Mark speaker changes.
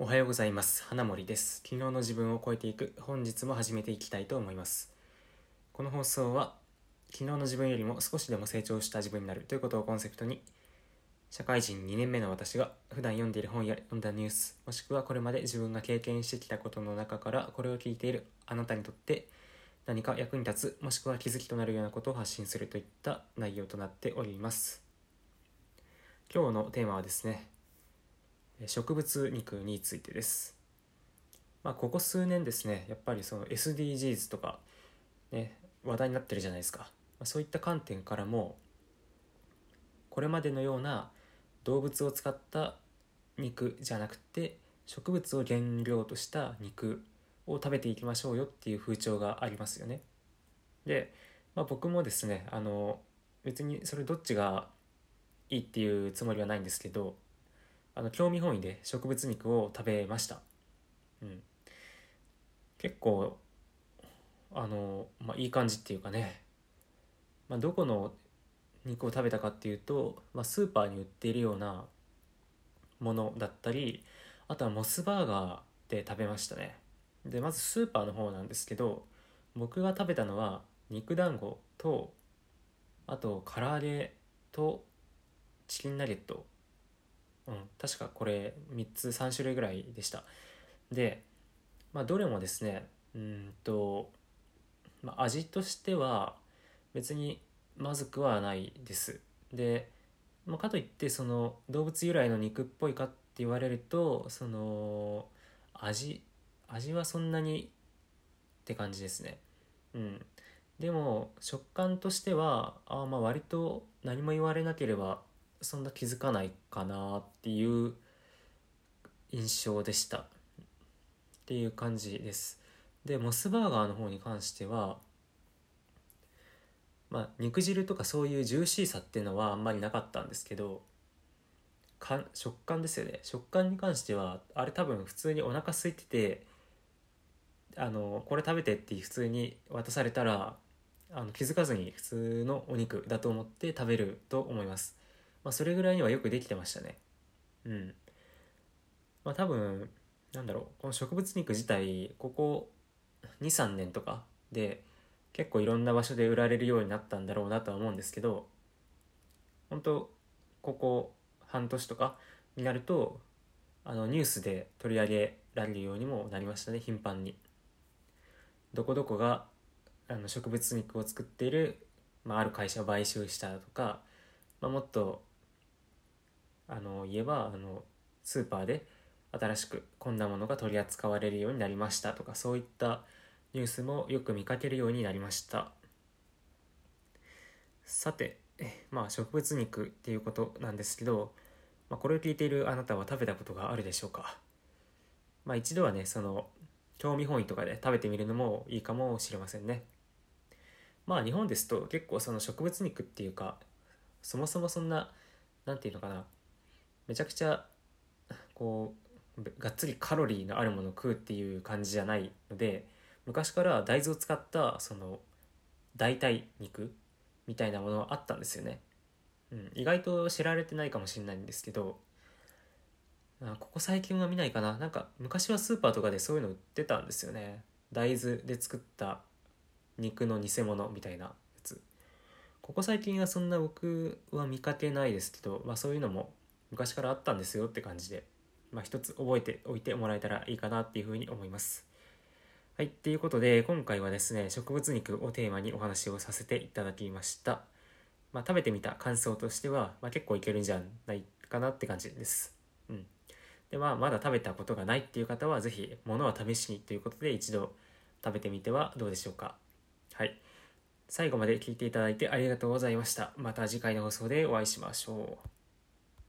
Speaker 1: おはようございます。花森です。昨日の自分を超えていく。本日も始めていきたいと思います。この放送は昨日の自分よりも少しでも成長した自分になる。ということをコンセプトに社会人2年目の私が普段読んでいる本や読んだニュースもしくはこれまで自分が経験してきたことの中からこれを聞いているあなたにとって何か役に立つもしくは気づきとなるようなことを発信するといった内容となっております。今日のテーマはですね植物肉についてです。まあ、ここ数年ですね、やっぱりその SDGs とか、ね、話題になってるじゃないですか。まあ、そういった観点からも、これまでのような動物を使った肉じゃなくて、植物を原料とした肉を食べていきましょうよっていう風潮がありますよね。で、まあ、僕もですね、あの、別にそれどっちがいいっていうつもりはないんですけど、あの興味本位で植物肉を食べました、うん、結構あの、まあ、いい感じっていうかね、まあ、どこの肉を食べたかっていうと、まあ、スーパーに売っているようなものだったりあとはモスバーガーで食べましたね。でまずスーパーの方なんですけど僕が食べたのは肉団子とあと唐揚げとチキンナゲットうん、確かこれ3つ3種類ぐらいでした。で、まあ、どれもですねうんと、まあ、味としては別にまずくはないです。で、まあ、かといってその動物由来の肉っぽいかって言われるとその味味はそんなにって感じですね。うん。でも食感としてはあまあ割と何も言われなければそんな気づかないかなっていう印象でした。っていう感じです。でモスバーガーの方に関してはまあ肉汁とかそういうジューシーさっていうのはあんまりなかったんですけどか食感ですよね。食感に関してはあれ多分普通にお腹空いててあのこれ食べてって普通に渡されたらあの気づかずに普通のお肉だと思って食べると思います。まあ、それぐらいにはよくできてましたね。うん。まあ多分なんだろうこの植物肉自体ここ23年とかで結構いろんな場所で売られるようになったんだろうなとは思うんですけど本当ここ半年とかになるとあのニュースで取り上げられるようにもなりましたね頻繁に。どこどこがあの植物肉を作っている、まあ、ある会社を買収したとか、まあ、もっとあの言えばあのスーパーで新しくこんなものが取り扱われるようになりましたとかそういったニュースもよく見かけるようになりました。さてまあ植物肉っていうことなんですけど、まあ、これを聞いているあなたは食べたことがあるでしょうか。まあ一度はねその興味本位とかで食べてみるのもいいかもしれませんね。まあ日本ですと結構その植物肉っていうかそもそもそんな何て言うのかなめちゃくちゃこうがっつりカロリーのあるものを食うっていう感じじゃないので昔から大豆を使ったその代替肉みたいなものはあったんですよね、うん、意外と知られてないかもしれないんですけどここ最近は見ないかな。なんか昔はスーパーとかでそういうの売ってたんですよね。大豆で作った肉の偽物みたいなやつ。ここ最近はそんな僕は見かけないですけど、まあ、そういうのも昔からあったんですよって感じで、まあ、一つ覚えておいてもらえたらいいかなっていうふうに思います。はい、っていうことで今回はですね植物肉をテーマにお話をさせていただきました。まあ、食べてみた感想としては、まあ、結構いけるんじゃないかなって感じです。うん。で、まあ、まだ食べたことがないっていう方は、是非物は試しにということで一度食べてみてはどうでしょうか。はい。最後まで聞いていただいてありがとうございました。また次回の放送でお会いしましょう。